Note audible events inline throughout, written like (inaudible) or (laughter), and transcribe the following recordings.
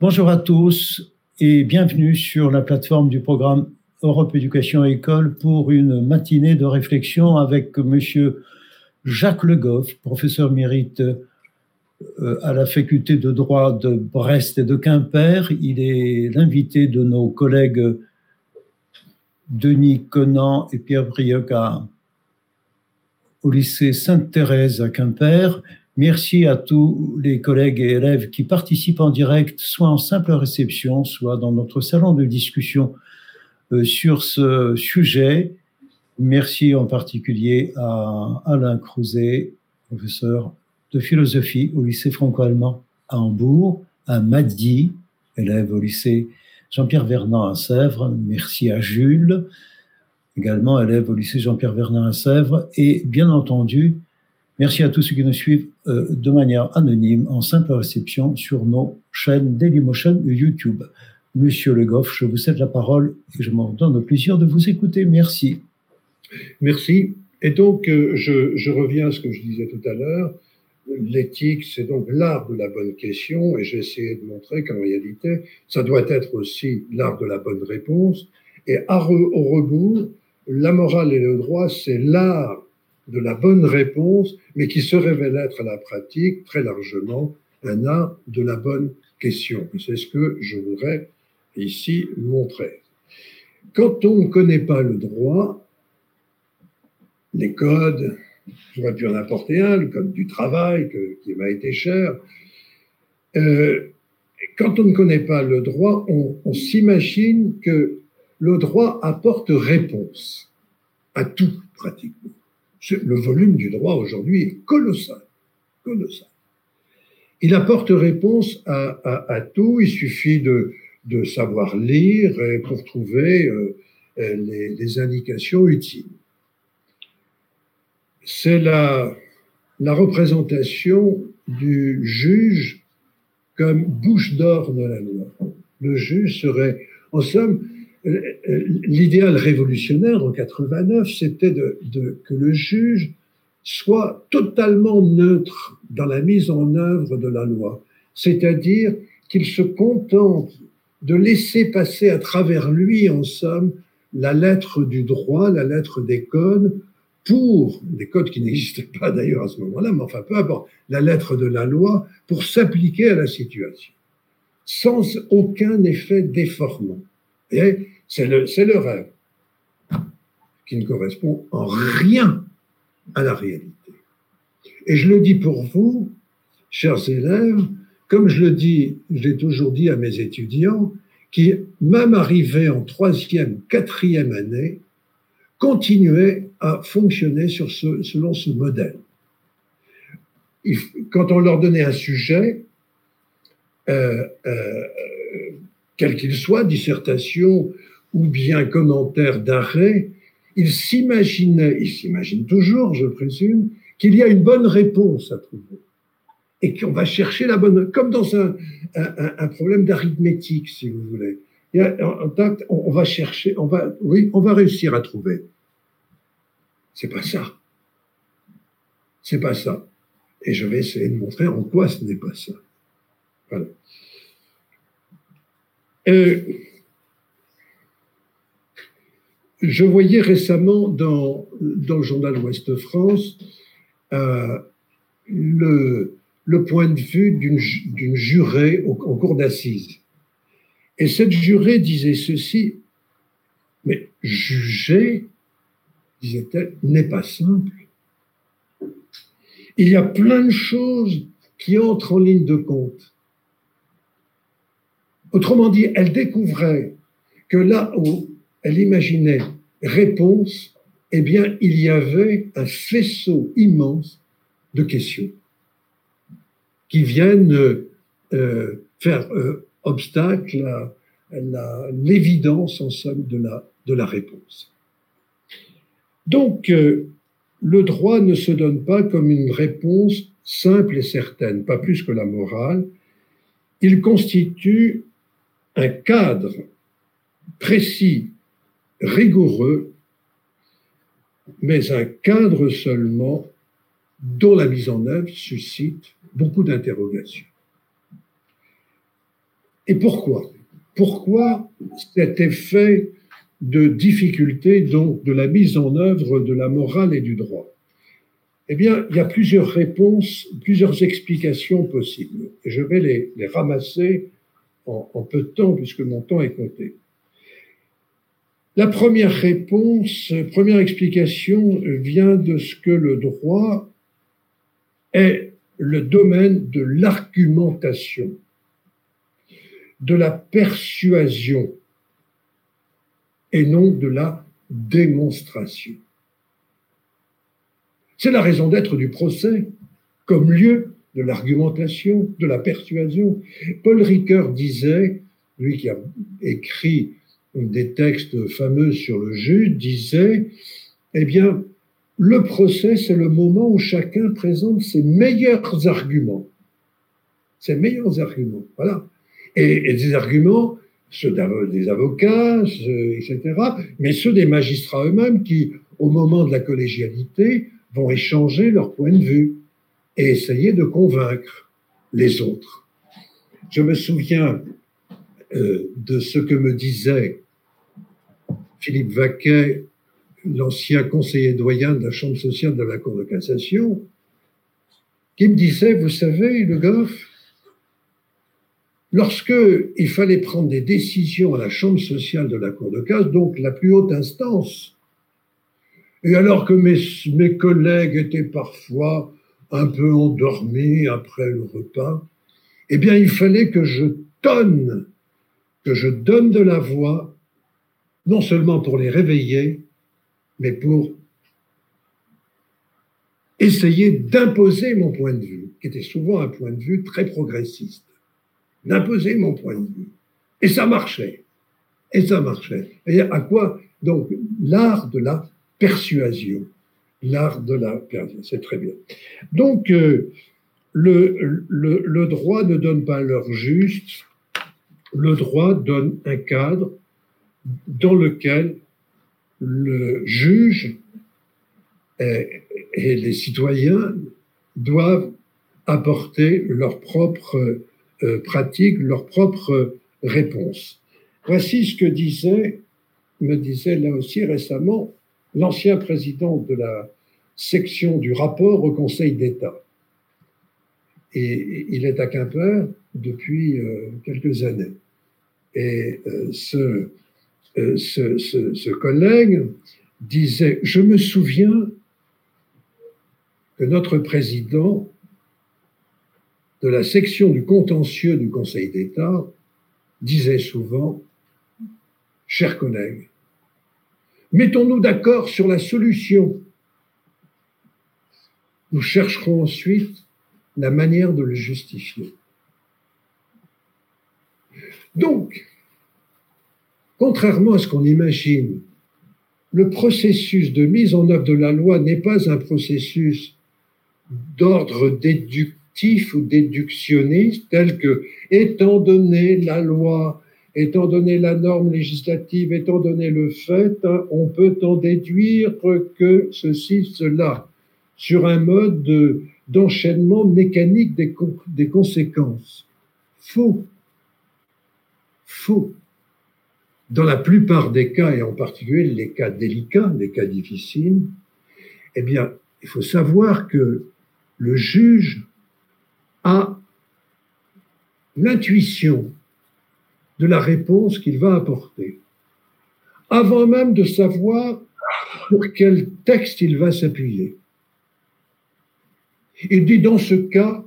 Bonjour à tous et bienvenue sur la plateforme du programme Europe Éducation École pour une matinée de réflexion avec Monsieur Jacques Le Goff, professeur mérite euh, à la faculté de droit de Brest et de Quimper. Il est l'invité de nos collègues Denis Conan et Pierre Brioc au lycée Sainte-Thérèse à Quimper. Merci à tous les collègues et élèves qui participent en direct, soit en simple réception, soit dans notre salon de discussion euh, sur ce sujet. Merci en particulier à Alain Crouzet, professeur de philosophie au lycée franco-allemand à Hambourg, à Madi, élève au lycée Jean-Pierre Vernant à Sèvres. Merci à Jules, également élève au lycée Jean-Pierre Vernant à Sèvres. Et bien entendu, merci à tous ceux qui nous suivent euh, de manière anonyme, en simple réception, sur nos chaînes Dailymotion YouTube. Monsieur Le Goff, je vous cède la parole et je m'en donne le plaisir de vous écouter. Merci. Merci. Et donc, euh, je, je reviens à ce que je disais tout à l'heure. L'éthique, c'est donc l'art de la bonne question, et j'ai essayé de montrer qu'en réalité, ça doit être aussi l'art de la bonne réponse. Et au rebours, la morale et le droit, c'est l'art de la bonne réponse, mais qui se révèle être à la pratique très largement un art de la bonne question. C'est ce que je voudrais ici montrer. Quand on ne connaît pas le droit, les codes, J'aurais pu en apporter un, le code du travail, qui m'a été cher. Euh, quand on ne connaît pas le droit, on, s'imagine que le droit apporte réponse à tout, pratiquement. Le volume du droit aujourd'hui est colossal. Colossal. Il apporte réponse à, tout. Il suffit de, savoir lire pour trouver euh, euh, les indications utiles c'est la, la représentation du juge comme bouche d'or de la loi. Le juge serait, en somme, l'idéal révolutionnaire en 89, c'était que le juge soit totalement neutre dans la mise en œuvre de la loi, c'est-à-dire qu'il se contente de laisser passer à travers lui, en somme, la lettre du droit, la lettre des codes, pour des codes qui n'existaient pas d'ailleurs à ce moment-là, mais enfin peu importe, la lettre de la loi pour s'appliquer à la situation, sans aucun effet déformant. C'est le, rêve qui ne correspond en rien à la réalité. Et je le dis pour vous, chers élèves, comme je le dis, je l'ai toujours dit à mes étudiants, qui, même arrivés en troisième, quatrième année, continuaient à fonctionner sur ce, selon ce modèle. Quand on leur donnait un sujet, euh, euh, quel qu'il soit, dissertation ou bien commentaire d'arrêt, ils s'imaginaient, ils s'imaginent toujours, je présume, qu'il y a une bonne réponse à trouver et qu'on va chercher la bonne, comme dans un, un, un problème d'arithmétique, si vous voulez. on va chercher, on va, oui, on va réussir à trouver. C'est pas ça. C'est pas ça. Et je vais essayer de montrer en quoi ce n'est pas ça. Voilà. Euh, je voyais récemment dans, dans le journal Ouest France euh, le, le point de vue d'une jurée en cours d'assises. Et cette jurée disait ceci, mais juger disait-elle, n'est pas simple. Il y a plein de choses qui entrent en ligne de compte. Autrement dit, elle découvrait que là où elle imaginait réponse, eh bien, il y avait un faisceau immense de questions qui viennent euh, faire euh, obstacle à, l'évidence, en somme, de la, réponse. Donc, euh, le droit ne se donne pas comme une réponse simple et certaine, pas plus que la morale. Il constitue un cadre précis, rigoureux, mais un cadre seulement dont la mise en œuvre suscite beaucoup d'interrogations. Et pourquoi? Pourquoi cet effet de difficulté donc de la mise en œuvre de la morale et du droit? Eh bien, il y a plusieurs réponses, plusieurs explications possibles. Je vais les, ramasser en, en peu de temps puisque mon temps est compté. La première réponse, première explication vient de ce que le droit est le domaine de l'argumentation, de la persuasion et non de la démonstration. C'est la raison d'être du procès comme lieu de l'argumentation, de la persuasion. Paul Ricoeur disait, lui qui a écrit des textes fameux sur le juge, disait, eh bien, le procès, c'est le moment où chacun présente ses meilleurs arguments. Ses meilleurs arguments, voilà. Et, des arguments, ceux des avocats, etc., mais ceux des magistrats eux-mêmes qui, au moment de la collégialité, vont échanger leur point de vue et essayer de convaincre les autres. Je me souviens euh, de ce que me disait Philippe Vaquet, l'ancien conseiller doyen de la Chambre sociale de la Cour de cassation, qui me disait, vous savez, Le Goff, lorsque il fallait prendre des décisions à la Chambre sociale de la Cour de casse, donc la plus haute instance, et alors que mes, mes collègues étaient parfois un peu endormis après le repas, eh bien, il fallait que je donne que je donne de la voix, non seulement pour les réveiller, mais pour essayer d'imposer mon point de vue, qui était souvent un point de vue très progressiste, d'imposer mon point de vue. Et ça marchait. Et ça marchait. Et à quoi? Donc, l'art de la persuasion. L'art de la persuasion, c'est très bien. Donc, euh, le, le, le droit ne donne pas l'heure juste, le droit donne un cadre dans lequel le juge et, les citoyens doivent apporter leurs propres euh, pratiques, leurs propres réponses. Voici ce que disait, me disait là aussi récemment, l'ancien président de la section du rapport au Conseil d'État. Et il est à Quimper depuis euh, quelques années. Et euh, ce, euh, ce, ce, collègue disait, je me souviens que notre président de la section du contentieux du Conseil d'État disait souvent, chers collègues, mettons-nous d'accord sur la solution. Nous chercherons ensuite la manière de le justifier. Donc, Contrairement à ce qu'on imagine, le processus de mise en œuvre de la loi n'est pas un processus d'ordre déductif ou déductionniste, tel que, étant donné la loi, étant donné la norme législative, étant donné le fait, on peut en déduire que ceci, cela, sur un mode d'enchaînement mécanique des, des conséquences. Faux. Faux. Dans la plupart des cas, et en particulier les cas délicats, les cas difficiles, eh bien, il faut savoir que le juge a l'intuition de la réponse qu'il va apporter, avant même de savoir sur quel texte il va s'appuyer. Il dit dans ce cas,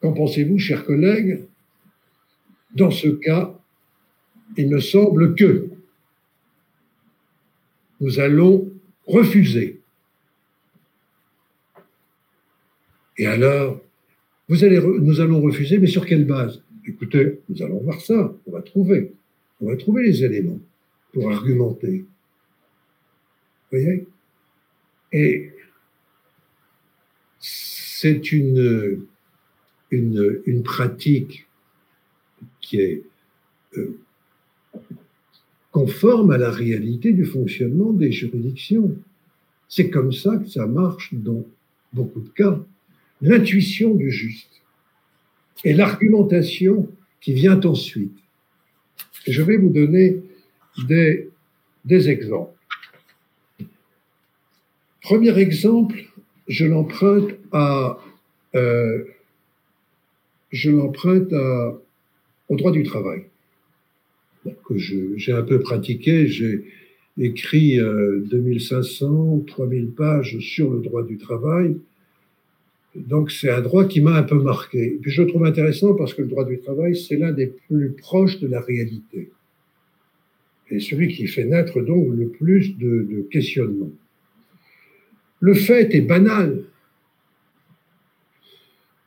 qu'en pensez-vous, chers collègues? Dans ce cas, il me semble que nous allons refuser. Et alors, nous allons refuser, mais sur quelle base? Écoutez, nous allons voir ça, on va trouver. On va trouver les éléments pour argumenter. Vous voyez? Et c'est une, pratique qui est euh, conforme à la réalité du fonctionnement des juridictions. C'est comme ça que ça marche dans beaucoup de cas. L'intuition du juste et l'argumentation qui vient ensuite. je vais vous donner des, exemples. Premier exemple, je l'emprunte euh, je l'emprunte au droit du travail que j'ai un peu pratiqué. J'ai écrit 2500, euh, 3000 pages sur le droit du travail. Donc c'est un droit qui m'a un peu marqué. Et puis je le trouve intéressant parce que le droit du travail, c'est l'un des plus proches de la réalité. Et celui qui fait naître donc le plus de, questionnements. Le fait est banal.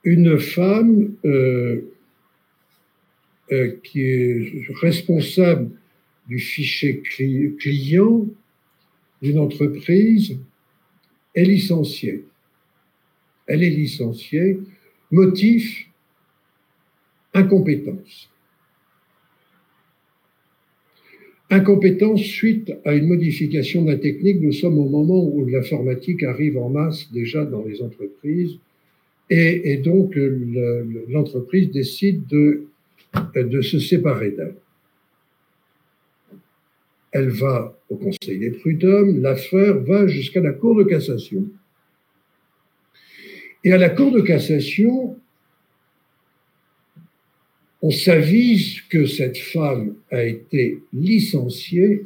Une femme euh, euh, qui est responsable du fichier client d'une entreprise est licenciée. Elle est licenciée. Motif incompétence. Incompétence suite à une modification de la technique. Nous sommes au moment où l'informatique arrive en masse déjà dans les entreprises et, et donc l'entreprise décide de, de se séparer d'elle. Elle va au Conseil des prud'hommes, l'affaire va jusqu'à la Cour de cassation. Et à la Cour de cassation, on s'avise que cette femme a été licenciée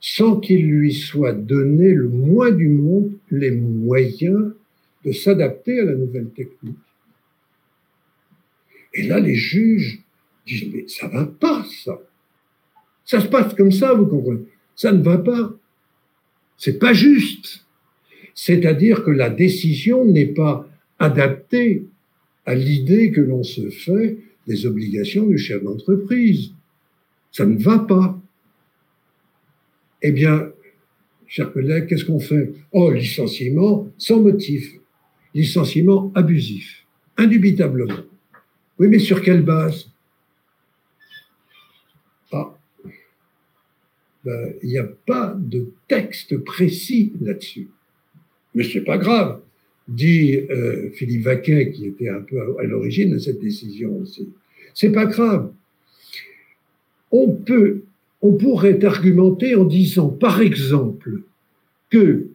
sans qu'il lui soit donné le moins du monde les moyens de s'adapter à la nouvelle technique. Et là, les juges disent, mais ça va pas, ça. Ça se passe comme ça, vous comprenez. Ça ne va pas. C'est pas juste. C'est-à-dire que la décision n'est pas adaptée à l'idée que l'on se fait des obligations du chef d'entreprise. Ça ne va pas. Eh bien, chers collègues, qu'est-ce qu'on fait? Oh, licenciement sans motif, licenciement abusif, indubitablement. Oui, mais sur quelle base Ah, ben, il n'y a pas de texte précis là-dessus. Mais c'est pas grave dit euh, Philippe Vaquet, qui était un peu à, l'origine de cette décision aussi. C'est pas grave. On peut, on pourrait argumenter en disant, par exemple, que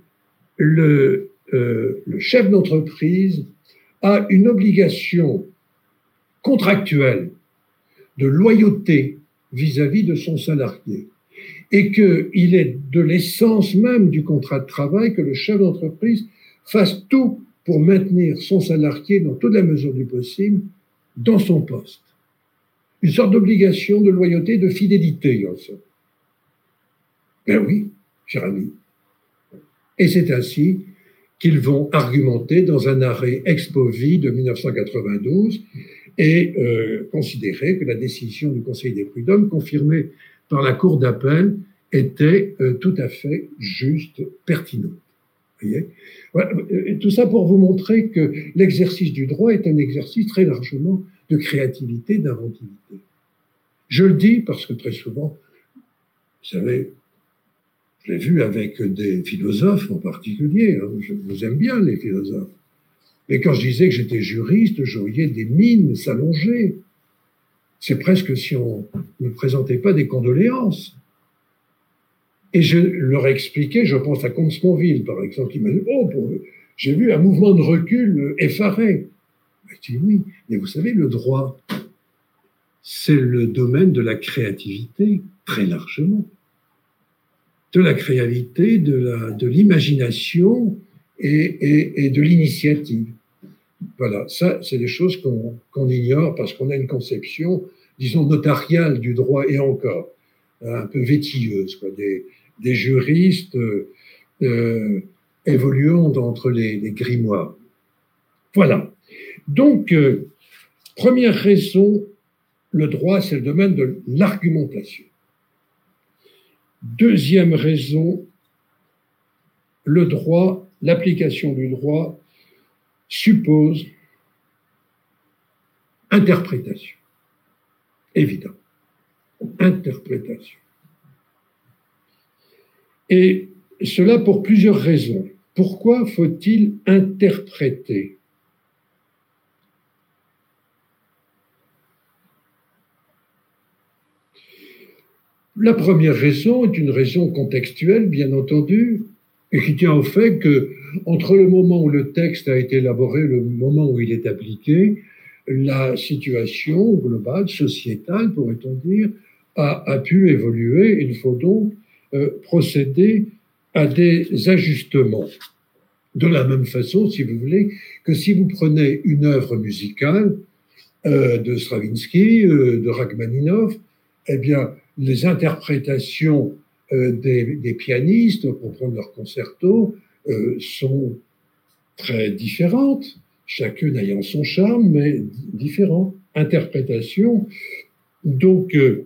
le, euh, chef d'entreprise a une obligation contractuelle de loyauté vis-à-vis -vis de son salarié et qu'il est de l'essence même du contrat de travail que le chef d'entreprise fasse tout pour maintenir son salarié dans toute la mesure du possible dans son poste. Une sorte d'obligation de loyauté, de fidélité, en somme. Ben oui, cher ami. Et c'est ainsi qu'ils vont argumenter dans un arrêt Expovi de 1992 et euh, considérer que la décision du Conseil des prud'hommes, confirmée par la Cour d'appel, était euh, tout à fait juste, pertinente. Tout ça pour vous montrer que l'exercice du droit est un exercice très largement de créativité, d'inventivité. Je le dis parce que très souvent, vous savez, je l'ai vu avec des philosophes en particulier, hein, je vous aime bien les philosophes, mais quand je disais que j'étais juriste, je voyais des mines s'allonger. C'est presque si on ne présentait pas des condoléances. Et je leur ai expliqué, je pense à Comte-Sponville, par exemple, qui m'a dit, oh, j'ai vu un mouvement de recul effaré. Je dis oui, mais vous savez, le droit, c'est le domaine de la créativité, très largement. De la créativité, de l'imagination et, de l'initiative. Voilà, ça, c'est des choses qu'on ignore parce qu'on a une conception, disons, notariale du droit et encore, un peu vétilleuse, quoi, des, des juristes euh, évoluant entre les, grimoires. Voilà. Donc, euh, première raison, le droit, c'est le domaine de l'argumentation. Deuxième raison, le droit, l'application du droit suppose interprétation. Évident. Interprétation. Et cela pour plusieurs raisons. Pourquoi faut-il interpréter? La première raison est une raison contextuelle, bien entendu, et qui tient au fait que entre le moment où le texte a été élaboré et le moment où il est appliqué, la situation globale, sociétale, pourrait-on dire, a, pu évoluer. Il faut donc euh, procéder à des ajustements. De la même façon, si vous voulez, que si vous prenez une œuvre musicale euh, de Stravinsky, euh, de Rachmaninoff, eh bien, les interprétations des, pianistes pour prendre leur concerto euh, sont très différentes, chacune ayant son charme, mais différentes interprétations, donc euh,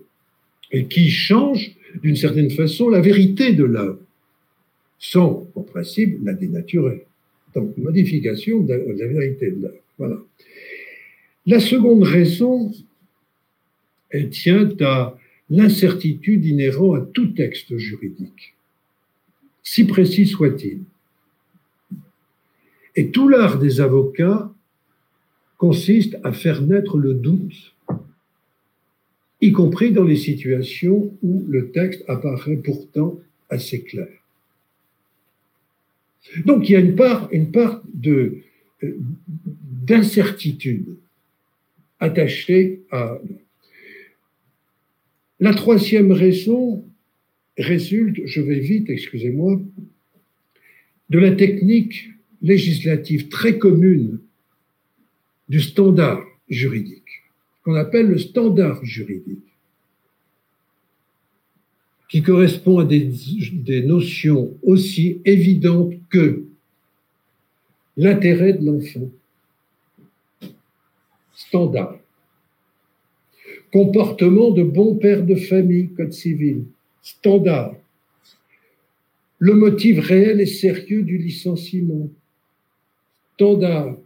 qui changent d'une certaine façon la vérité de l'œuvre, sans, en principe, la dénaturer. Donc, modification de la vérité de l'œuvre. Voilà. La seconde raison, elle tient à l'incertitude inhérente à tout texte juridique, si précis soit-il. Et tout l'art des avocats consiste à faire naître le doute, y compris dans les situations où le texte apparaît pourtant assez clair. Donc il y a une part, euh, d'incertitude attachée à la troisième raison résulte, je vais vite, excusez-moi, de la technique législative très commune du standard juridique, qu'on appelle le standard juridique, qui correspond à des, des notions aussi évidentes que l'intérêt de l'enfant. Standard Comportement de bon père de famille, code civil. Standard. Le motif réel et sérieux du licenciement. Standard.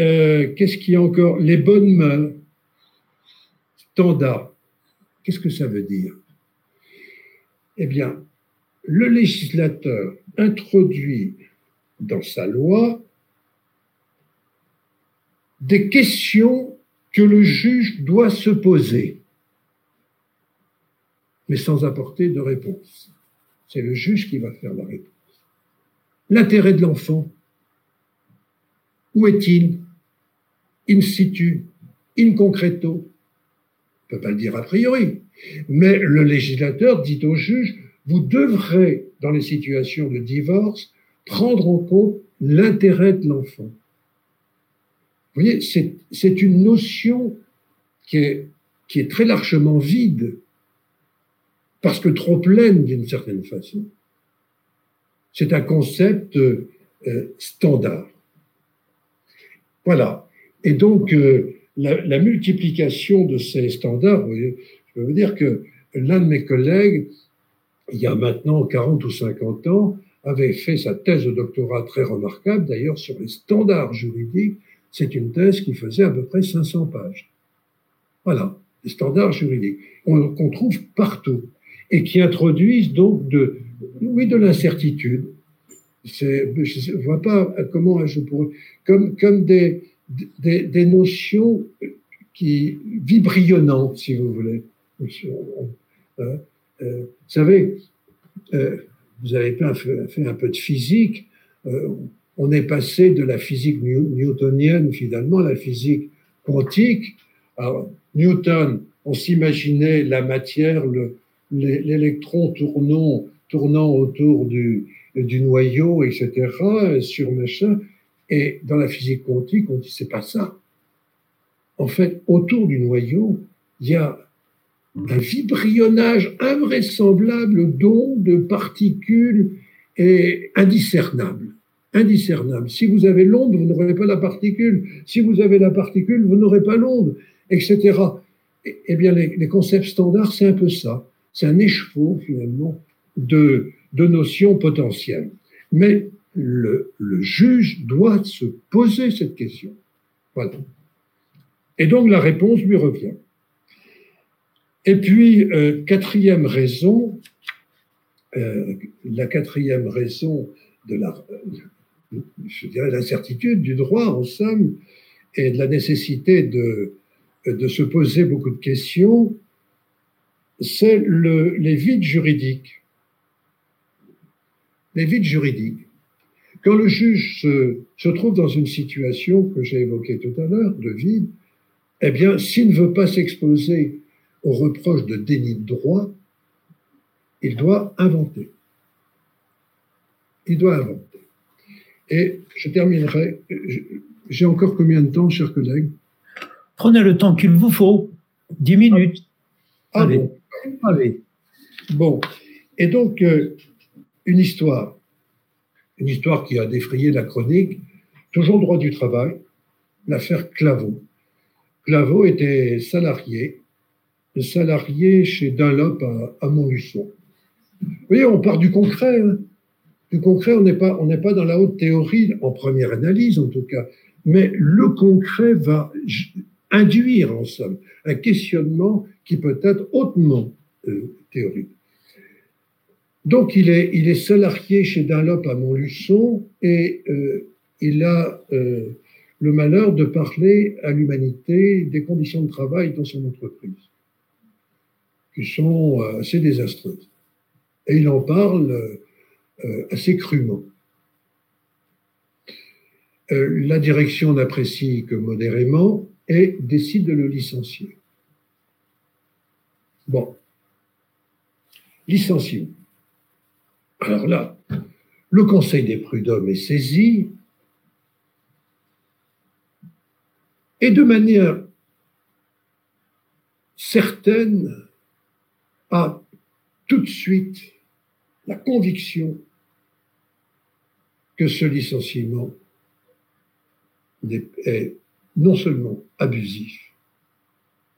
Euh, qu'est-ce qu'il y a encore? Les bonnes mains. Standard. Qu'est-ce que ça veut dire? Eh bien, le législateur introduit dans sa loi des questions que le juge doit se poser, mais sans apporter de réponse. C'est le juge qui va faire la réponse. L'intérêt de l'enfant, où est-il? In situ, in concreto On ne peut pas le dire a priori. Mais le législateur dit au juge, vous devrez, dans les situations de divorce, prendre en compte l'intérêt de l'enfant. Vous voyez, c'est une notion qui est, qui est très largement vide, parce que trop pleine d'une certaine façon. C'est un concept euh, standard. Voilà. Et donc, euh, la, multiplication de ces standards, je peux vous dire que l'un de mes collègues, il y a maintenant 40 ou 50 ans, avait fait sa thèse de doctorat très remarquable, d'ailleurs, sur les standards juridiques c'est une thèse qui faisait à peu près 500 pages. Voilà, les standards juridiques qu'on trouve partout et qui introduisent donc de l'incertitude. Je ne vois pas comment je pourrais, comme, comme des, des, notions qui vibrillonnantes, si vous voulez. Euh, euh, vous savez, euh, vous avez fait, fait, un peu de physique on est passé de la physique newtonienne finalement à la physique quantique. Alors, Newton, on s'imaginait la matière, l'électron tournant, tournant autour du, du noyau, etc., sur machin. Et dans la physique quantique, on dit c'est pas ça. En fait, autour du noyau, il y a un vibrionnage invraisemblable d'ondes, de particules et indiscernables indiscernable. Si vous avez l'onde, vous n'aurez pas la particule. Si vous avez la particule, vous n'aurez pas l'onde, etc. Eh bien, les, concepts standards, c'est un peu ça. C'est un écheveau, finalement, de, de notions potentielles. Mais le, juge doit se poser cette question. Voilà. Et donc, la réponse lui revient. Et puis, euh, quatrième raison, euh, la quatrième raison de la, l'incertitude du droit, en somme, et de la nécessité de, se poser beaucoup de questions, c'est le, les vides juridiques. Les vides juridiques. Quand le juge se, se trouve dans une situation que j'ai évoquée tout à l'heure, de vide, eh bien, s'il ne veut pas s'exposer aux reproches de déni de droit, il doit inventer. Il doit inventer. Et je terminerai. J'ai encore combien de temps, chers collègues? Prenez le temps qu'il vous faut. Dix minutes. Ah, Allez. Bon. Allez. Bon. Et donc, euh, une histoire. Une histoire qui a défrayé la chronique. Toujours droit du travail. L'affaire Claveau. Claveau était salarié. Salarié chez Dunlop à, Montluçon. Vous voyez, on part du concret. Hein. Du concret, on n'est pas, on n'est pas dans la haute théorie, en première analyse en tout cas. Mais le concret va induire, en somme, un questionnement qui peut être hautement euh, théorique. Donc, il est, salarié chez Dunlop à Montluçon et euh, il a euh, le malheur de parler à l'humanité des conditions de travail dans son entreprise, qui sont assez désastreuses. Et il en parle assez crûment. la direction n'apprécie que modérément et décide de le licencier. Bon. Licencié. Alors là, le Conseil des prud'hommes est saisi et de manière certaine a tout de suite la conviction que ce licenciement est non seulement abusif,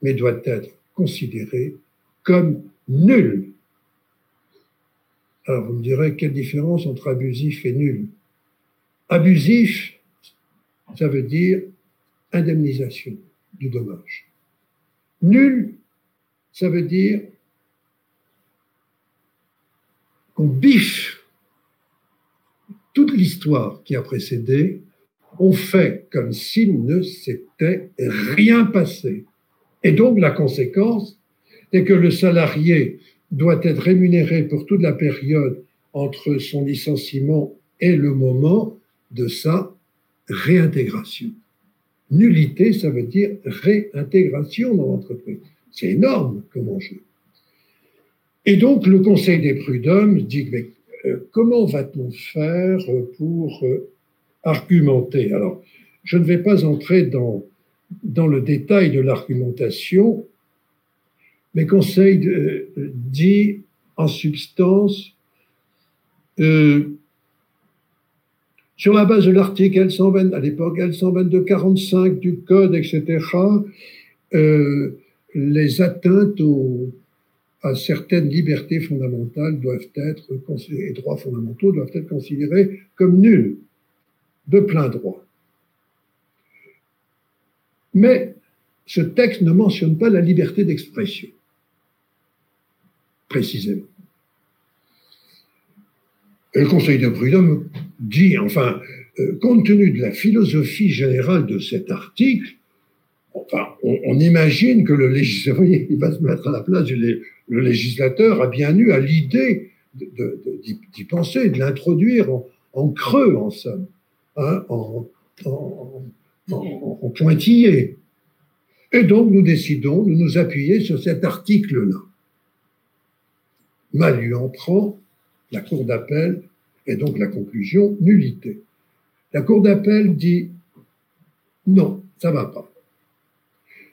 mais doit être considéré comme nul. Alors vous me direz, quelle différence entre abusif et nul? Abusif, ça veut dire indemnisation du dommage. Nul, ça veut dire qu'on biffe toute l'histoire qui a précédé, on fait comme s'il ne s'était rien passé. Et donc la conséquence, et que le salarié doit être rémunéré pour toute la période entre son licenciement et le moment de sa réintégration. Nullité, ça veut dire réintégration dans l'entreprise. C'est énorme comme enjeu. Et donc, le Conseil des prud'hommes dit, mais euh, comment va-t-on faire pour euh, argumenter? Alors, je ne vais pas entrer dans, dans le détail de l'argumentation, mais Conseil euh, dit en substance, euh, sur la base de l'article L120, à l'époque L122-45 du Code, etc., euh, les atteintes à certaines libertés fondamentales doivent être, et droits fondamentaux doivent être considérés comme nuls, de plein droit. Mais ce texte ne mentionne pas la liberté d'expression précisément. Et le Conseil de prud'homme dit, enfin, euh, compte tenu de la philosophie générale de cet article, on, imagine que le législateur, (laughs) va se mettre à la place du législateur a bien eu à l'idée d'y penser, de l'introduire en, creux, en somme, hein, en, en pointillé. Et donc, nous décidons de nous appuyer sur cet article-là mal en prend, la Cour d'appel, et donc la conclusion, nullité. La Cour d'appel dit non, ça ne va pas.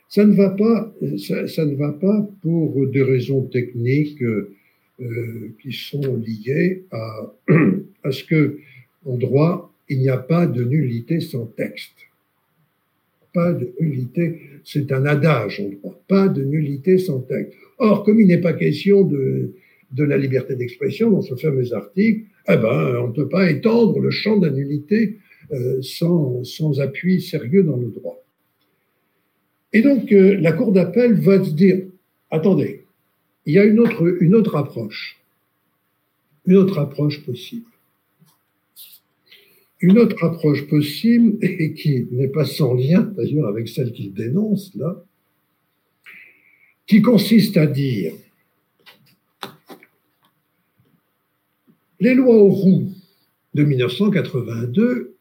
Ça ne va pas, ça, ne va pas pour des raisons techniques euh, qui sont liées à, (clears throat) à ce que, en droit, il n'y a pas de nullité sans texte. Pas de nullité, c'est un adage en droit. Pas de nullité sans texte. Or, comme il n'est pas question de, de la liberté d'expression dans ce fameux article, eh ben, on ne peut pas étendre le champ de euh, sans, sans, appui sérieux dans le droit. Et donc, euh, la Cour d'appel va se dire, attendez, il y a une autre, une autre approche, une autre approche possible. Une autre approche possible, et qui n'est pas sans lien d'ailleurs avec celle qu'il dénonce là, qui consiste à dire Les lois Auroux de 1982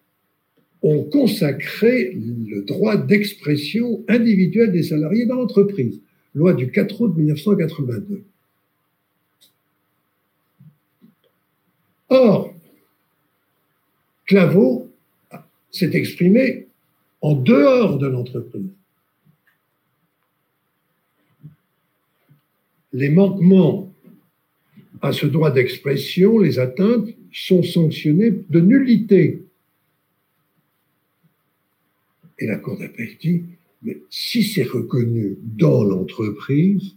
ont consacré le droit d'expression individuelle des salariés dans l'entreprise. Loi du 4 août 1982. Or, Claveau s'est exprimé en dehors de l'entreprise. Les manquements à ce droit d'expression, les atteintes, sont sanctionnés de nullité. Et la Cour d'appel dit, mais si c'est reconnu dans l'entreprise,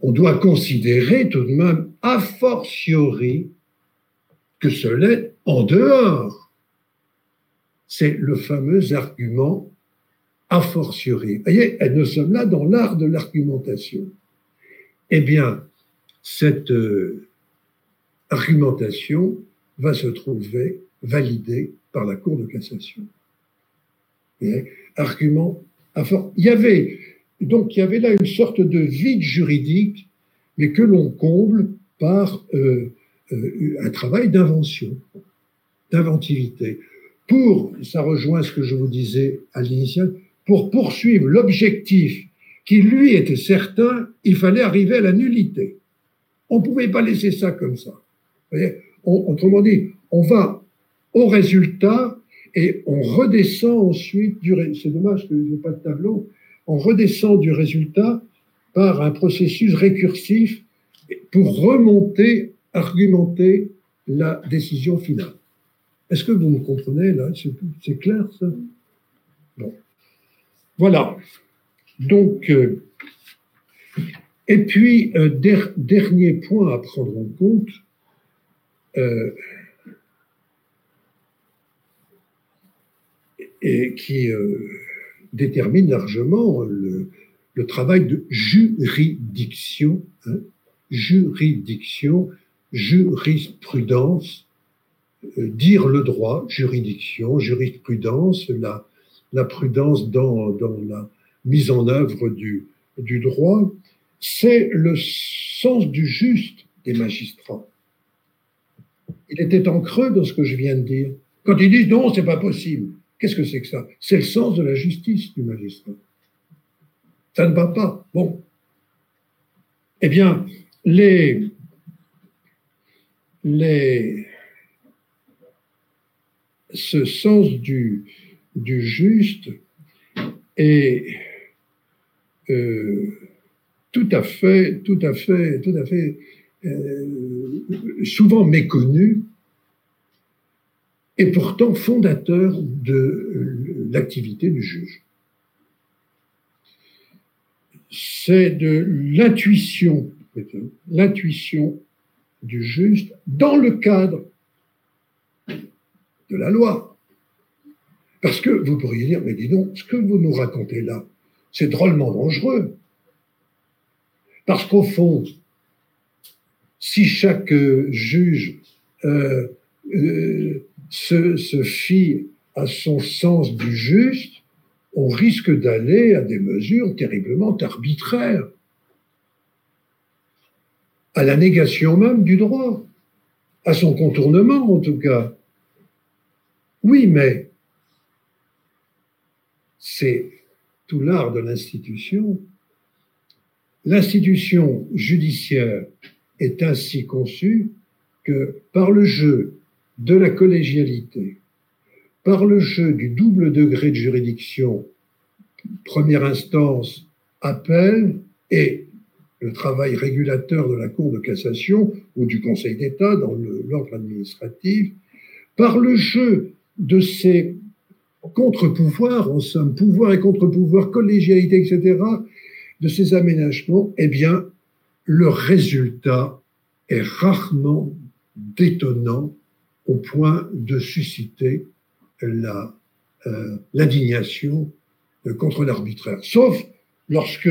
on doit considérer tout de même a fortiori que ce l'est en dehors. C'est le fameux argument a fortiori. Vous voyez, nous sommes là dans l'art de l'argumentation. Eh bien, cette euh, argumentation va se trouver validée par la Cour de cassation. argument. Il y avait donc il y avait là une sorte de vide juridique, mais que l'on comble par euh, euh, un travail d'invention, d'inventivité. Pour, ça rejoint ce que je vous disais à l'initial, pour poursuivre l'objectif qui lui était certain, il fallait arriver à la nullité. On ne pouvait pas laisser ça comme ça. autrement dit, on va au résultat et on redescend ensuite du c'est dommage que je n'ai pas de tableau, on redescend du résultat par un processus récursif pour remonter argumenter la décision finale. Est-ce que vous me comprenez là? C'est clair ça? Bon. Voilà. Donc, euh, et puis, euh, dernier point à prendre en compte, euh, qui détermine largement le, travail de juridiction, hein, juridiction jurisprudence, euh, dire le droit, juridiction, jurisprudence, la, prudence dans, la mise en œuvre du droit, c'est le sens du juste des magistrats. Il était en creux dans ce que je viens de dire. Quand ils disent non, c'est pas possible. Qu'est-ce que c'est que ça? C'est le sens de la justice du magistrat. Ça ne va pas. Bon. Eh bien, les, les, ce sens du, du juste est euh, tout à fait, tout à fait, tout à fait euh, souvent méconnu et pourtant fondateur de l'activité du juge. C'est de l'intuition, l'intuition du juste dans le cadre de la loi. Parce que vous pourriez dire, mais dis donc, ce que vous nous racontez là, c'est drôlement dangereux. Parce qu'au fond, si chaque juge euh, euh, se, se fie à son sens du juste, on risque d'aller à des mesures terriblement arbitraires à la négation même du droit, à son contournement en tout cas. Oui, mais c'est tout l'art de l'institution. L'institution judiciaire est ainsi conçue que par le jeu de la collégialité, par le jeu du double degré de juridiction, première instance, appel, et le travail régulateur de la Cour de cassation ou du Conseil d'État dans l'ordre administratif, par le jeu de ces contre-pouvoirs, en somme, pouvoir et contre-pouvoir, collégialité, etc., de ces aménagements, eh bien, le résultat est rarement détonnant au point de susciter la, euh, l'indignation euh, contre l'arbitraire. Sauf lorsque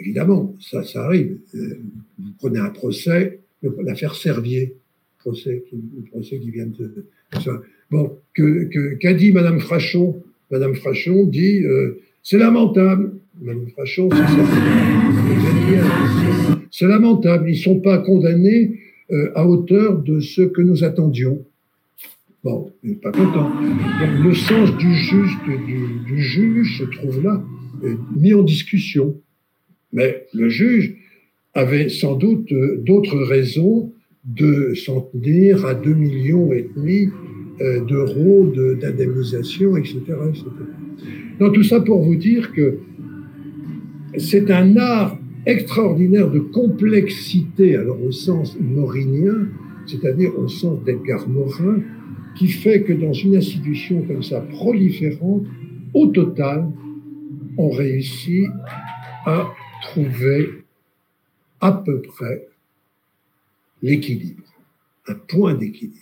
Évidemment, ça, ça arrive. Euh, vous prenez un procès, l'affaire Servier, procès qui, le procès qui vient de. Bon, que, qu'a dit Madame Frachon? Madame Frachon dit c'est lamentable. C'est C'est lamentable. Ils sont pas condamnés euh, à hauteur de ce que nous attendions. Bon, pas content. Donc, le sens du juste du, juge se trouve là, euh, mis en discussion. Mais le juge avait sans doute euh, d'autres raisons de s'en tenir à 2 millions et demi d'euros d'indemnisation, etc., etc. Tout ça pour vous dire que c'est un art extraordinaire de complexité, alors au sens morinien, c'est-à-dire au sens d'Edgar Morin, qui fait que dans une institution comme ça proliférante, au total, on réussit à trouver à peu près l'équilibre, un point d'équilibre.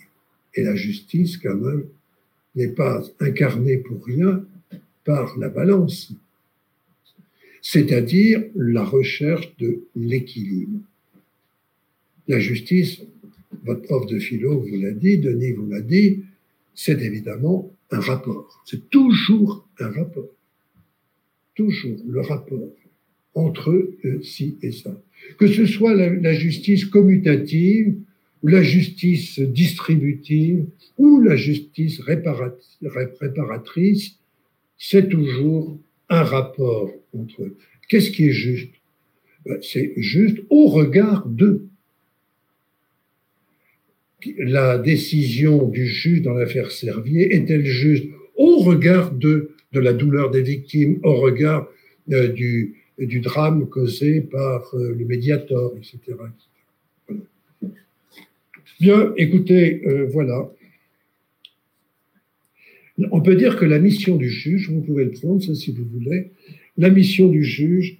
Et la justice, quand même, n'est pas incarnée pour rien par la balance, c'est-à-dire la recherche de l'équilibre. La justice, votre prof de philo vous l'a dit, Denis vous l'a dit, c'est évidemment un rapport. C'est toujours un rapport. Toujours le rapport entre ci et ça. Que ce soit la, justice commutative, ou la justice distributive, ou la justice réparatrice, c'est toujours un rapport entre eux. Qu'est-ce qui est juste? Ben, C'est juste au regard de la décision du juge dans l'affaire Servier est-elle juste au regard de, de la douleur des victimes, au regard euh, du, du drame causé par euh, le médiator, etc. Bien, écoutez, euh, voilà. On peut dire que la mission du juge, vous pouvez le prendre, ça si vous voulez, la mission du juge,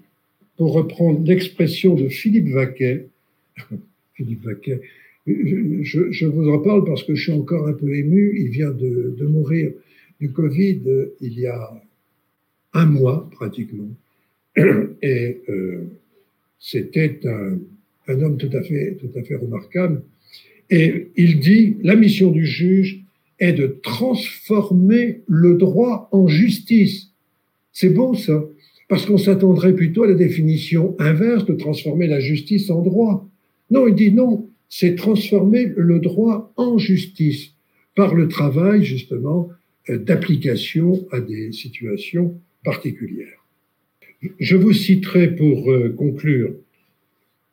pour reprendre l'expression de Philippe Vaquet, (laughs) Philippe Vaquet, je, je, vous en parle parce que je suis encore un peu ému, il vient de, mourir du Covid il y a un mois pratiquement, (clears throat) et euh, c'était un, un homme tout à fait, tout à fait remarquable. Et il dit, la mission du juge, est de transformer le droit en justice. C'est beau ça, parce qu'on s'attendrait plutôt à la définition inverse de transformer la justice en droit. Non, il dit non, c'est transformer le droit en justice par le travail justement euh, d'application à des situations particulières. Je vous citerai pour euh, conclure,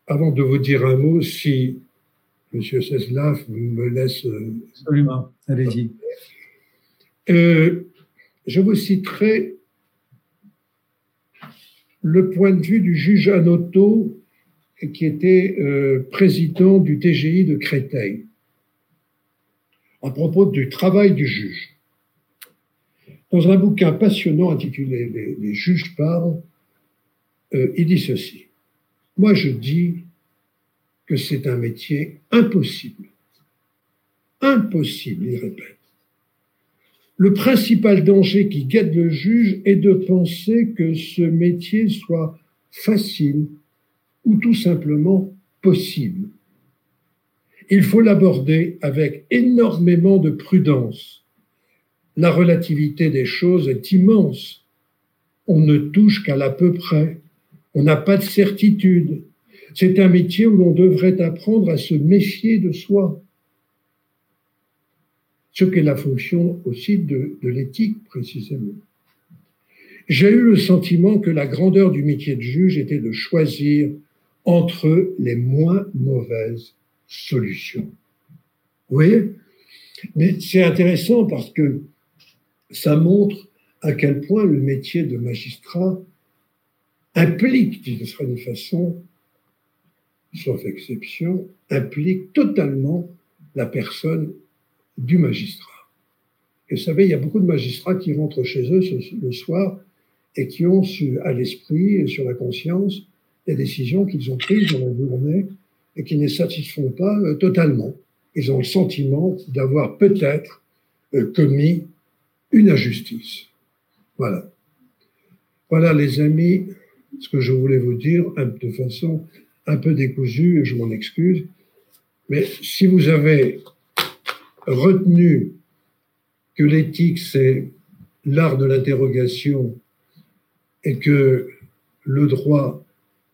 avant de vous dire un mot, si Monsieur Seslav me laisse. Euh, Absolument, allez-y. Euh, je vous citerai le point de vue du juge Anoto, qui était euh, président du TGI de Créteil, à propos du travail du juge. Dans un bouquin passionnant intitulé Les, juges parlent, il dit ceci. Moi, je dis que c'est un métier impossible. Impossible, il répète. Le principal danger qui guette le juge est de penser que ce métier soit facile ou tout simplement possible. Il faut l'aborder avec énormément de prudence. La relativité des choses est immense. On ne touche qu'à l'à peu près. On n'a pas de certitude. C'est un métier où l'on devrait apprendre à se méfier de soi. Ce qu'est la fonction aussi de, l'éthique, précisément. J'ai eu le sentiment que la grandeur du métier de juge était de choisir entre les moins mauvaises solutions. Vous voyez? Mais c'est intéressant parce que ça montre à quel point le métier de magistrat implique, d'une certaine façon, sauf exception, implique totalement la personne du magistrat. Et vous savez, il y a beaucoup de magistrats qui rentrent chez eux le soir et qui ont à l'esprit et sur la conscience des décisions qu'ils ont prises dans la journée et qui ne les satisfont pas euh, totalement. Ils ont le sentiment d'avoir peut-être euh, commis une injustice. Voilà. Voilà, les amis, ce que je voulais vous dire de façon un peu décousu, je m'en excuse. Mais si vous avez retenu que l'éthique, c'est l'art de l'interrogation et que le droit,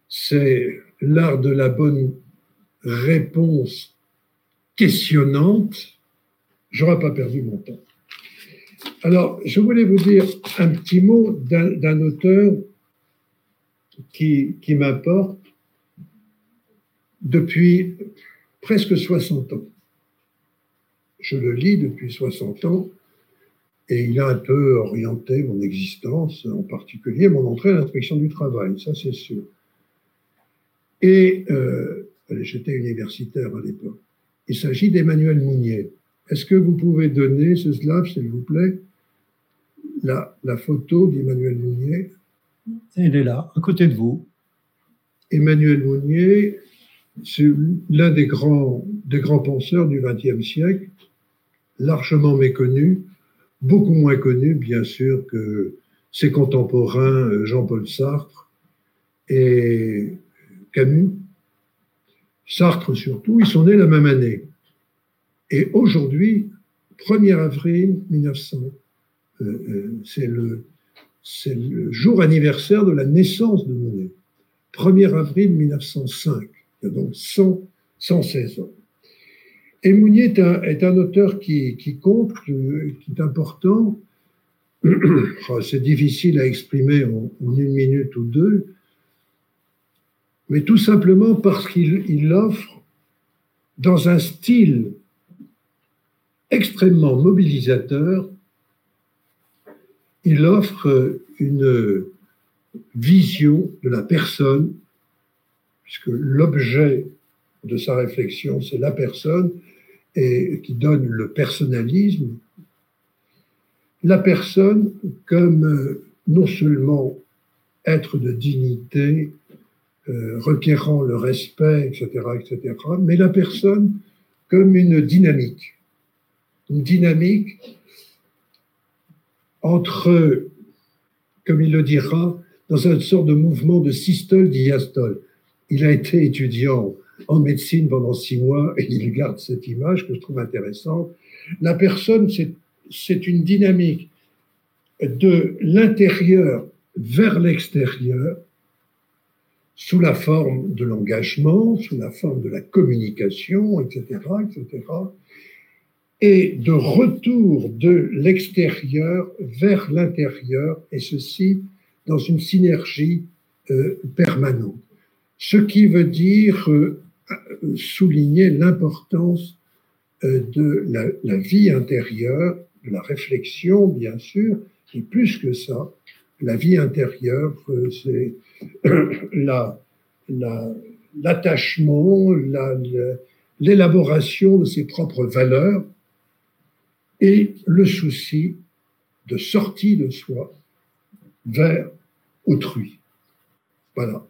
c'est l'art de la bonne réponse questionnante, j'aurais pas perdu mon temps. Alors, je voulais vous dire un petit mot d'un auteur qui m'importe depuis presque 60 ans. Je le lis depuis 60 ans et il a un peu orienté mon existence, en particulier mon entrée à l'inspection du travail, ça c'est sûr. Et euh, j'étais universitaire à l'époque. Il s'agit d'Emmanuel Mounier. Est-ce que vous pouvez donner ce slide, s'il vous plaît, la, la photo d'Emmanuel Mounier Il est là, à côté de vous. Emmanuel Mounier, c'est l'un des grands, penseurs du XXe siècle, largement méconnu, beaucoup moins connu, bien sûr, que ses contemporains euh, Jean-Paul Sartre et Camus. Sartre surtout, ils sont nés la même année. Et aujourd'hui, 1er avril 1900, euh, euh, c'est le, le jour anniversaire de la naissance de Monet. 1er avril 1905, il donc 100, 116 ans. Et Mounier est un, auteur qui, compte, euh, qui est important. (coughs) Oh, c'est difficile à exprimer en, une minute ou deux, mais tout simplement parce qu'il offre, dans un style extrêmement mobilisateur, il offre une vision de la personne, puisque l'objet de sa réflexion, c'est la personne, et qui donne le personnalisme, la personne comme euh, non seulement être de dignité, euh, requérant le respect, etc., etc., mais la personne comme une dynamique. Une dynamique entre, comme il le dira, dans une sorte de mouvement de systole-diastole. Il a été étudiant en médecine pendant six mois et il garde cette image que je trouve intéressante. La personne, c'est une dynamique de l'intérieur vers l'extérieur sous la forme de l'engagement, sous la forme de la communication, etc., etc., et de retour de l'extérieur vers l'intérieur, et ceci dans une synergie euh, permanente. Ce qui veut dire euh, souligner l'importance euh, de la, vie intérieure, de la réflexion, bien sûr, et plus que ça, la vie intérieure, euh, c'est (coughs) l'attachement, l'élaboration de ses propres valeurs et le souci de sortie de soi vers autrui. Voilà.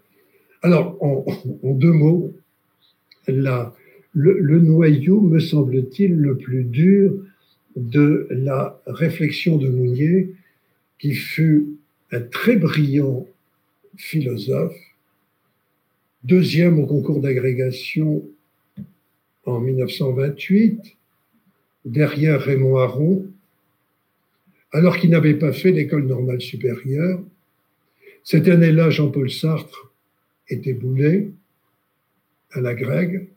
Alors, en deux mots, la, le, noyau, me semble-t-il, le plus dur de la réflexion de Mounier, qui fut un très brillant philosophe, deuxième au concours d'agrégation en 1928, derrière Raymond Aron, alors qu'il n'avait pas fait l'école normale supérieure. Cette année-là, Jean-Paul Sartre était boulé à la grecque,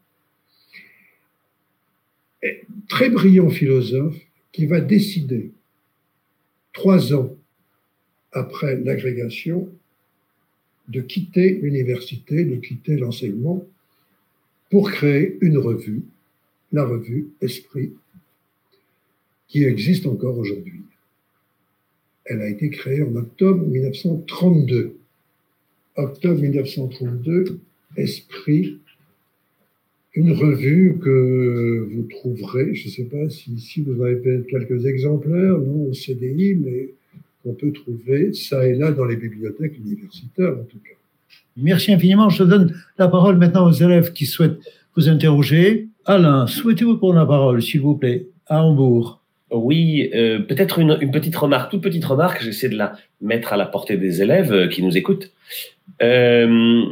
très brillant philosophe qui va décider, trois ans après l'agrégation, de quitter l'université, de quitter l'enseignement pour créer une revue, la revue Esprit, qui existe encore aujourd'hui. Elle a été créée en octobre 1932. Octobre 1932, Esprit une revue que vous trouverez, je ne sais pas si ici vous avez peut-être quelques exemplaires, non au CDI, mais qu'on peut trouver ça et là dans les bibliothèques universitaires en tout cas. Merci infiniment. Je donne la parole maintenant aux élèves qui souhaitent vous interroger. Alain, souhaitez-vous prendre la parole, s'il vous plaît, à Hambourg? Oui, euh, peut-être une, petite remarque, toute petite remarque, j'essaie de la mettre à la portée des élèves euh, qui nous écoutent. Euh,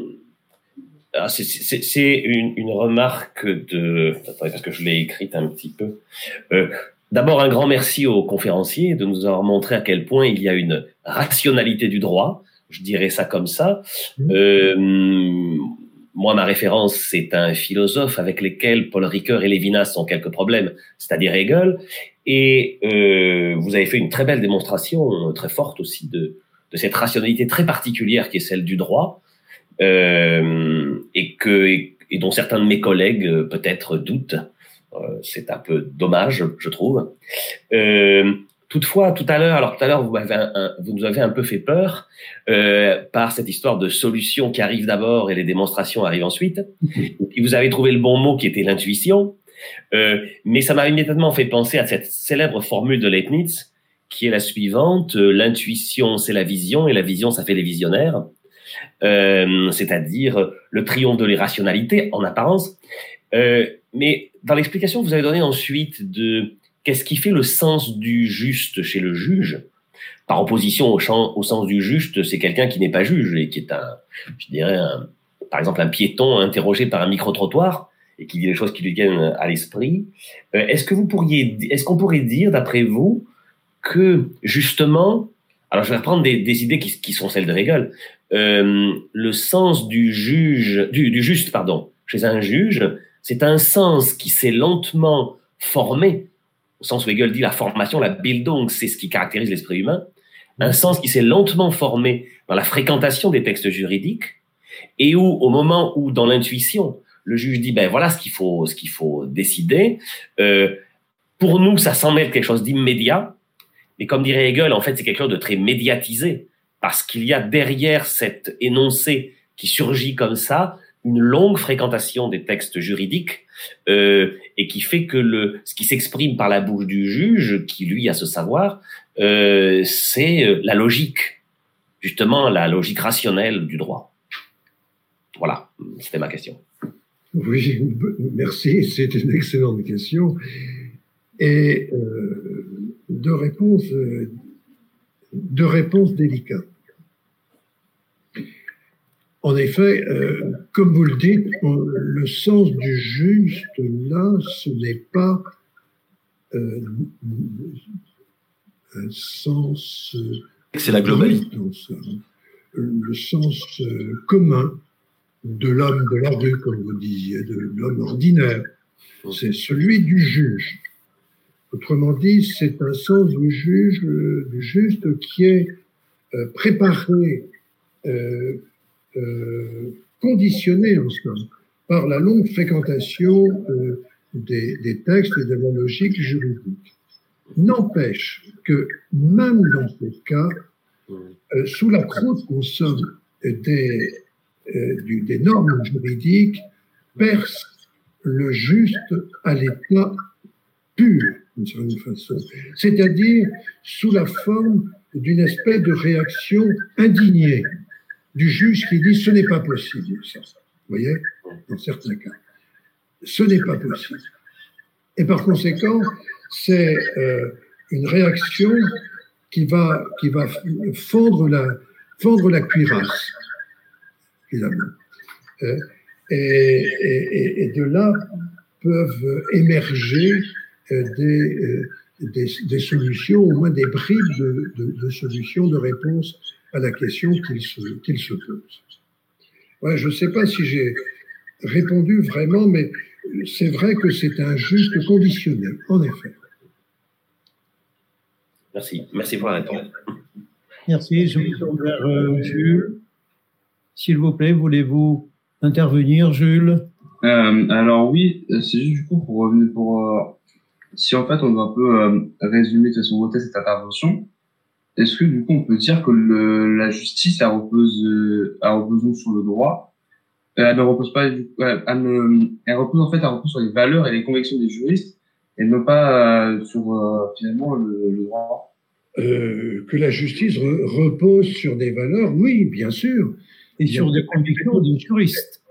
ah, c'est une, remarque de... Parce que je l'ai écrite un petit peu. D'abord, un grand merci aux conférenciers de nous avoir montré à quel point il y a une rationalité du droit, je dirais ça comme ça. Moi, ma référence, c'est un philosophe avec lequel Paul Ricoeur et Lévinas ont quelques problèmes, c'est-à-dire Hegel. Et euh, vous avez fait une très belle démonstration, très forte aussi, de, de cette rationalité très particulière qui est celle du droit, euh, et, que, et, dont certains de mes collègues euh, peut-être doutent. Euh, c'est un peu dommage, je trouve. Euh, toutefois, tout à l'heure, alors tout à l'heure, vous, vous nous avez un peu fait peur euh, par cette histoire de solution qui arrive d'abord et les démonstrations arrivent ensuite. (laughs) Et vous avez trouvé le bon mot qui était l'intuition. Euh, mais ça m'a immédiatement fait penser à cette célèbre formule de Leibniz qui est la suivante euh, l'intuition, c'est la vision, et la vision, ça fait les visionnaires. Euh, c'est-à-dire le triomphe de l'irrationalité en apparence. Euh, mais dans l'explication que vous avez donnée ensuite de qu'est-ce qui fait le sens du juste chez le juge, par opposition au, sens du juste, c'est quelqu'un qui n'est pas juge et qui est un, je dirais, par exemple, un piéton interrogé par un micro-trottoir et qui dit les choses qui lui viennent à l'esprit. Euh, est-ce que vous pourriez, est-ce qu'on pourrait dire, d'après vous, que justement, alors je vais reprendre des, idées qui, sont celles de Hegel, euh, le sens du juge, du juste, pardon, chez un juge, c'est un sens qui s'est lentement formé, au sens où Hegel dit la formation, la Bildung, c'est ce qui caractérise l'esprit humain, un sens qui s'est lentement formé dans la fréquentation des textes juridiques, et où, au moment où, dans l'intuition, le juge dit, ben voilà ce qu'il faut, ce qu'il faut décider, euh, pour nous, ça semble être quelque chose d'immédiat, mais comme dirait Hegel, en fait, c'est quelque chose de très médiatisé, parce qu'il y a derrière cet énoncé qui surgit comme ça, une longue fréquentation des textes juridiques euh, et qui fait que le ce qui s'exprime par la bouche du juge, qui lui a ce savoir, euh, c'est euh, la logique, justement la logique rationnelle du droit. Voilà, c'était ma question. Oui, (laughs) merci, c'est une excellente question et euh, deux réponses, deux réponses délicates. En effet, euh, comme vous le dites, le sens du juste, là, ce n'est pas euh, un sens. C'est la globalité. Le sens euh, commun de l'homme de la rue, comme vous disiez, de l'homme ordinaire. C'est celui du juge. Autrement dit, c'est un sens du juge, du juste qui est préparé euh, conditionné en somme par la longue fréquentation euh, des, textes et de la logique juridique. N'empêche que même dans ces cas, euh, sous la croûte qu'on somme des normes juridiques, perce le juste à l'état pur, d'une certaine façon, c'est-à-dire sous la forme d'une espèce de réaction indignée du juge qui dit ce n'est pas possible. Ça. Vous voyez, dans certains cas, ce n'est pas possible. Et par conséquent, c'est euh, une réaction qui va, qui va fondre la, fondre la cuirasse, finalement. Euh, et, de là peuvent émerger euh, des, des, solutions, au moins des bribes de, de solutions, de réponses à la question qu'il se, pose. Ouais, je ne sais pas si j'ai répondu vraiment, mais c'est vrai que c'est un juste conditionnel, en effet. Merci. Merci pour la réponse. Merci. Je me tourne vers euh, Jules. S'il vous plaît, voulez-vous intervenir, Jules? Euh, Alors oui, c'est juste du coup pour revenir pour euh, si en fait on doit un peu euh, résumer de façon cette intervention, est-ce que du coup on peut dire que le, la justice elle repose, euh, elle repose sur le droit euh, Elle ne repose pas, elle, elle, repose en fait, elle repose sur les valeurs et les convictions des juristes et non pas euh, sur euh, finalement le, le droit. Euh, que la justice re repose sur des valeurs, oui, bien sûr, et bien sur des convictions des juristes.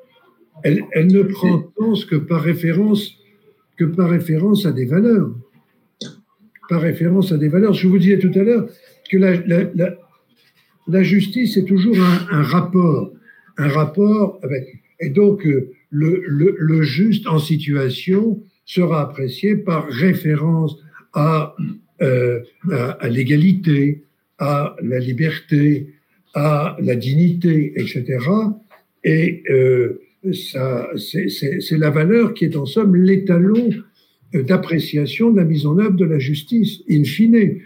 Elle, elle ne prend sens que par référence que par référence à des valeurs. Par référence à des valeurs. Je vous disais tout à l'heure, que la, justice est toujours un, rapport, un rapport avec. Et donc, euh, le, juste en situation sera apprécié par référence à, euh, l'égalité, à la liberté, à la dignité, etc. Et euh, c'est la valeur qui est en somme l'étalon d'appréciation de la mise en œuvre de la justice, in fine,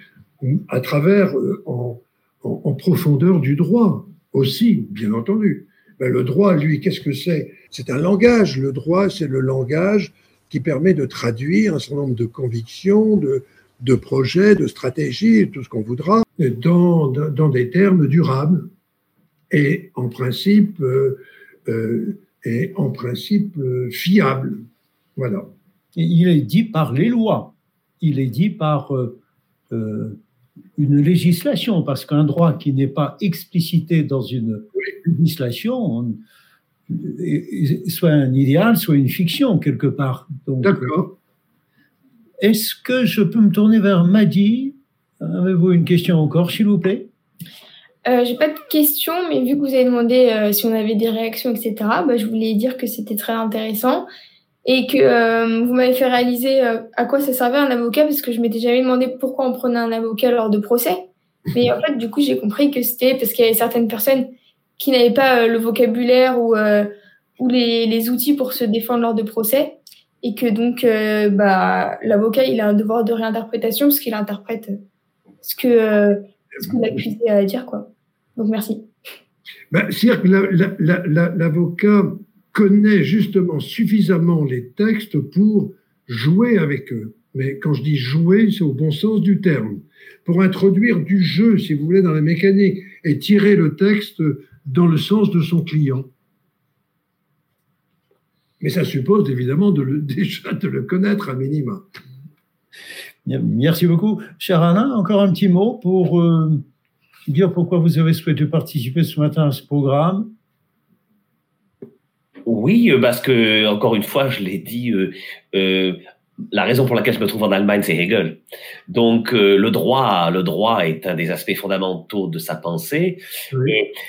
à travers, en, en, profondeur du droit aussi, bien entendu. Ben, le droit, lui, qu'est-ce que c'est? C'est un langage. Le droit, c'est le langage qui permet de traduire un certain nombre de convictions, de, de projets, de stratégies, tout ce qu'on voudra, dans, dans, des termes durables et en principe, euh, euh, et en principe euh, fiables. Voilà. il est dit par les lois. Il est dit par une législation, parce qu'un droit qui n'est pas explicité dans une législation, soit un idéal, soit une fiction quelque part. D'accord. Est-ce que je peux me tourner vers Madi? Avez-vous une question encore, s'il vous plaît? Euh, J'ai pas de question, mais vu que vous avez demandé euh, si on avait des réactions, etc., bah, je voulais dire que c'était très intéressant et que euh, vous m'avez fait réaliser euh, à quoi ça servait un avocat parce que je m'étais jamais demandé pourquoi on prenait un avocat lors de procès. Mais en fait, du coup, j'ai compris que c'était parce qu'il y avait certaines personnes qui n'avaient pas euh, le vocabulaire ou, ou les, les, outils pour se défendre lors de procès et que donc bah, l'avocat il a un devoir de réinterprétation parce qu'il interprète ce que ce que l'accusé a à dire quoi. Donc merci. Bah, C'est-à-dire que l'avocat connaît justement suffisamment les textes pour jouer avec eux. Mais quand je dis jouer, c'est au bon sens du terme. Pour introduire du jeu, si vous voulez, dans la mécanique et tirer le texte dans le sens de son client. Mais ça suppose évidemment de le, (laughs) déjà de le connaître à minima. Merci beaucoup. Cher Alain, encore un petit mot pour euh, dire pourquoi vous avez souhaité participer ce matin à ce programme. Oui, euh, parce que, encore une fois, je l'ai dit, euh, euh, la raison pour laquelle je me trouve en Allemagne, c'est Hegel. Donc, le droit, le droit est un des aspects fondamentaux de sa pensée.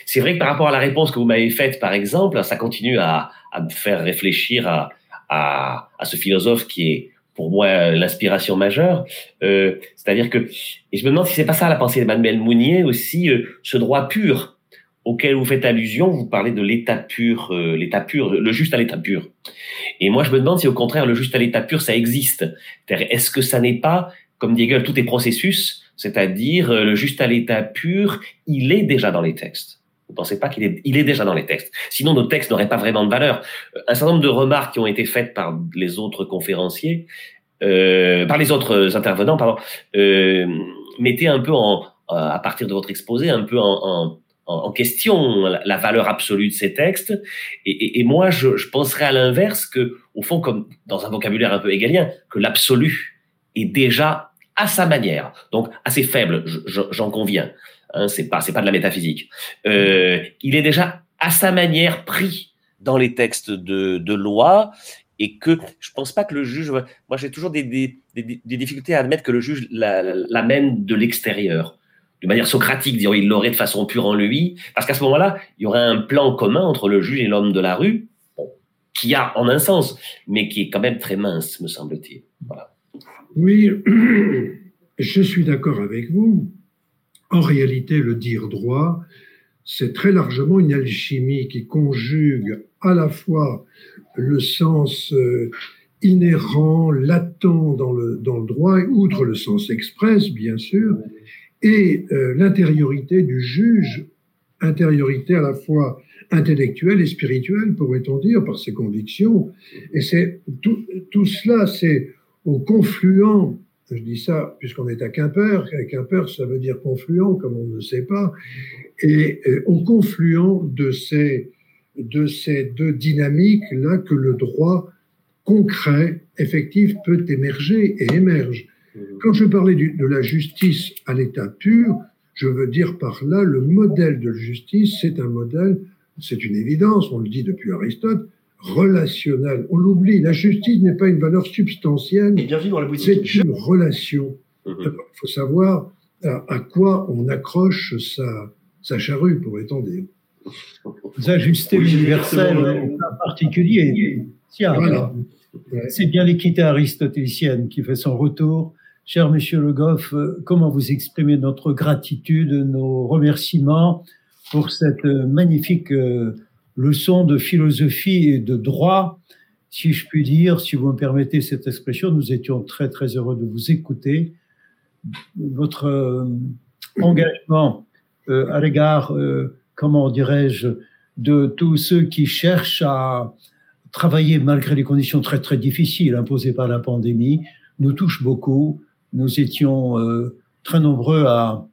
C'est vrai que par rapport à la réponse que vous m'avez faite, par exemple, ça continue à, à me faire réfléchir à, à, à, ce philosophe qui est pour moi l'inspiration majeure. C'est-à-dire que, et je me demande si c'est pas ça la pensée d'Emmanuel Mounier aussi, ce droit pur auquel vous faites allusion, vous parlez de l'état pur, euh, l'état pur, le juste à l'état pur. Et moi, je me demande si au contraire, le juste à l'état pur, ça existe. Est-ce que ça n'est pas, comme dit Hegel, tout est processus, c'est-à-dire euh, le juste à l'état pur, il est déjà dans les textes. Vous ne pensez pas qu'il est, il est déjà dans les textes. Sinon, nos textes n'auraient pas vraiment de valeur. Un certain nombre de remarques qui ont été faites par les autres conférenciers, euh, par les autres intervenants, pardon, euh, mettaient un peu en, à partir de votre exposé, un peu en, en en, question la, valeur absolue de ces textes. Et, moi, je, je, penserais à l'inverse que, au fond, comme dans un vocabulaire un peu égalien, que l'absolu est déjà à sa manière, donc assez faible, j'en conviens. Hein, c'est pas, c'est pas de la métaphysique. Euh, il est déjà à sa manière pris dans les textes de, de loi et que je pense pas que le juge. Moi, j'ai toujours des, des, difficultés à admettre que le juge l'amène de l'extérieur de manière socratique, disons, il l'aurait de façon pure en lui, parce qu'à ce moment-là, il y aurait un plan commun entre le juge et l'homme de la rue, qui a en un sens, mais qui est quand même très mince, me semble-t-il. Oui, (clears throat) je suis d'accord avec vous. En réalité, le dire droit, c'est très largement une alchimie qui conjugue à la fois le sens euh, inhérent, latent dans le, dans le droit, outre le sens express, bien sûr, et euh, l'intériorité du juge, intériorité à la fois intellectuelle et spirituelle, pourrait-on dire, par ses convictions. Et c'est tout, cela, c'est au confluent, je dis ça puisqu'on est à Quimper, à Quimper ça veut dire confluent, comme on ne sait pas, et, et au confluent de ces, de ces deux dynamiques-là que le droit concret, effectif, peut émerger et émerge. Quand je parlais de la justice à l'état pur, je veux dire par là le modèle de justice, c'est un modèle, c'est une évidence, on le dit depuis Aristote, relationnel. On l'oublie, la justice n'est pas une valeur substantielle, c'est une relation. Mhm. Il faut savoir à, quoi on accroche sa, sa charrue, pourrait-on dire. Ajuster l'universel en particulier. Voilà. C'est bien l'équité aristotélicienne qui fait son retour Cher Monsieur Le Goff, euh, comment vous exprimez notre gratitude, nos remerciements pour cette euh, magnifique euh, leçon de philosophie et de droit, si je puis dire, si vous me permettez cette expression. Nous étions très très heureux de vous écouter. Votre engagement à l'égard, comment dirais-je, de tous ceux qui cherchent à travailler malgré les conditions très très difficiles imposées par la pandémie nous touche beaucoup. Nous étions euh, très nombreux à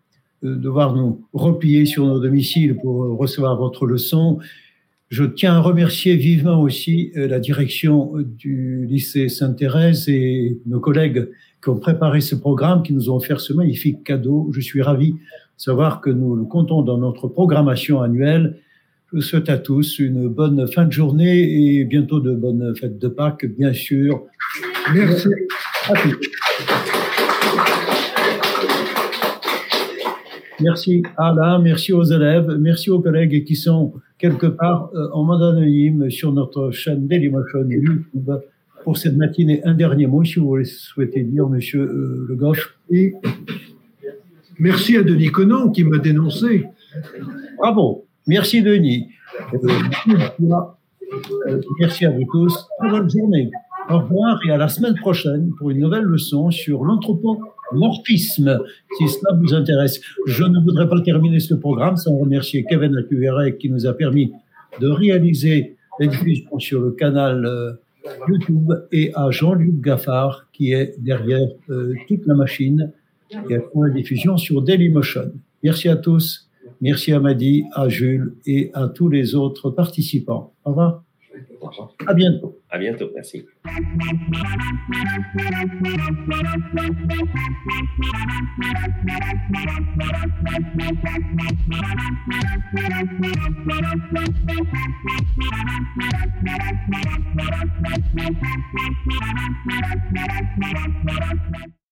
euh, devoir nous replier sur nos domiciles pour euh, recevoir votre leçon. Je tiens à remercier vivement aussi la direction du lycée Sainte-Thérèse et nos collègues qui ont préparé ce programme, qui nous ont offert ce magnifique cadeau. Je suis ravi de savoir que nous le comptons dans notre programmation annuelle. Je vous souhaite à tous une bonne fin de journée et bientôt de bonnes fêtes de Pâques, bien sûr. Merci. Merci Alain, merci aux élèves, merci aux collègues qui sont quelque part euh, en mode anonyme sur notre chaîne Dailymotion YouTube pour cette matinée. Un dernier mot, si vous souhaitez dire, monsieur euh, Le Goff. Et merci à Denis Conan qui m'a dénoncé. Bravo, merci Denis. Euh, merci à vous tous. Très bonne journée. Au revoir et à la semaine prochaine pour une nouvelle leçon sur l'anthropomorphisme, si cela vous intéresse. Je ne voudrais pas terminer ce programme sans remercier Kevin Acuverec qui nous a permis de réaliser la diffusion sur le canal euh, YouTube et à Jean-Luc Gaffard qui est derrière euh, toute la machine et fait la diffusion sur Dailymotion. Merci à tous. Merci à Madi, à Jules et à tous les autres participants. Au revoir. À bientôt. À bientôt. Merci.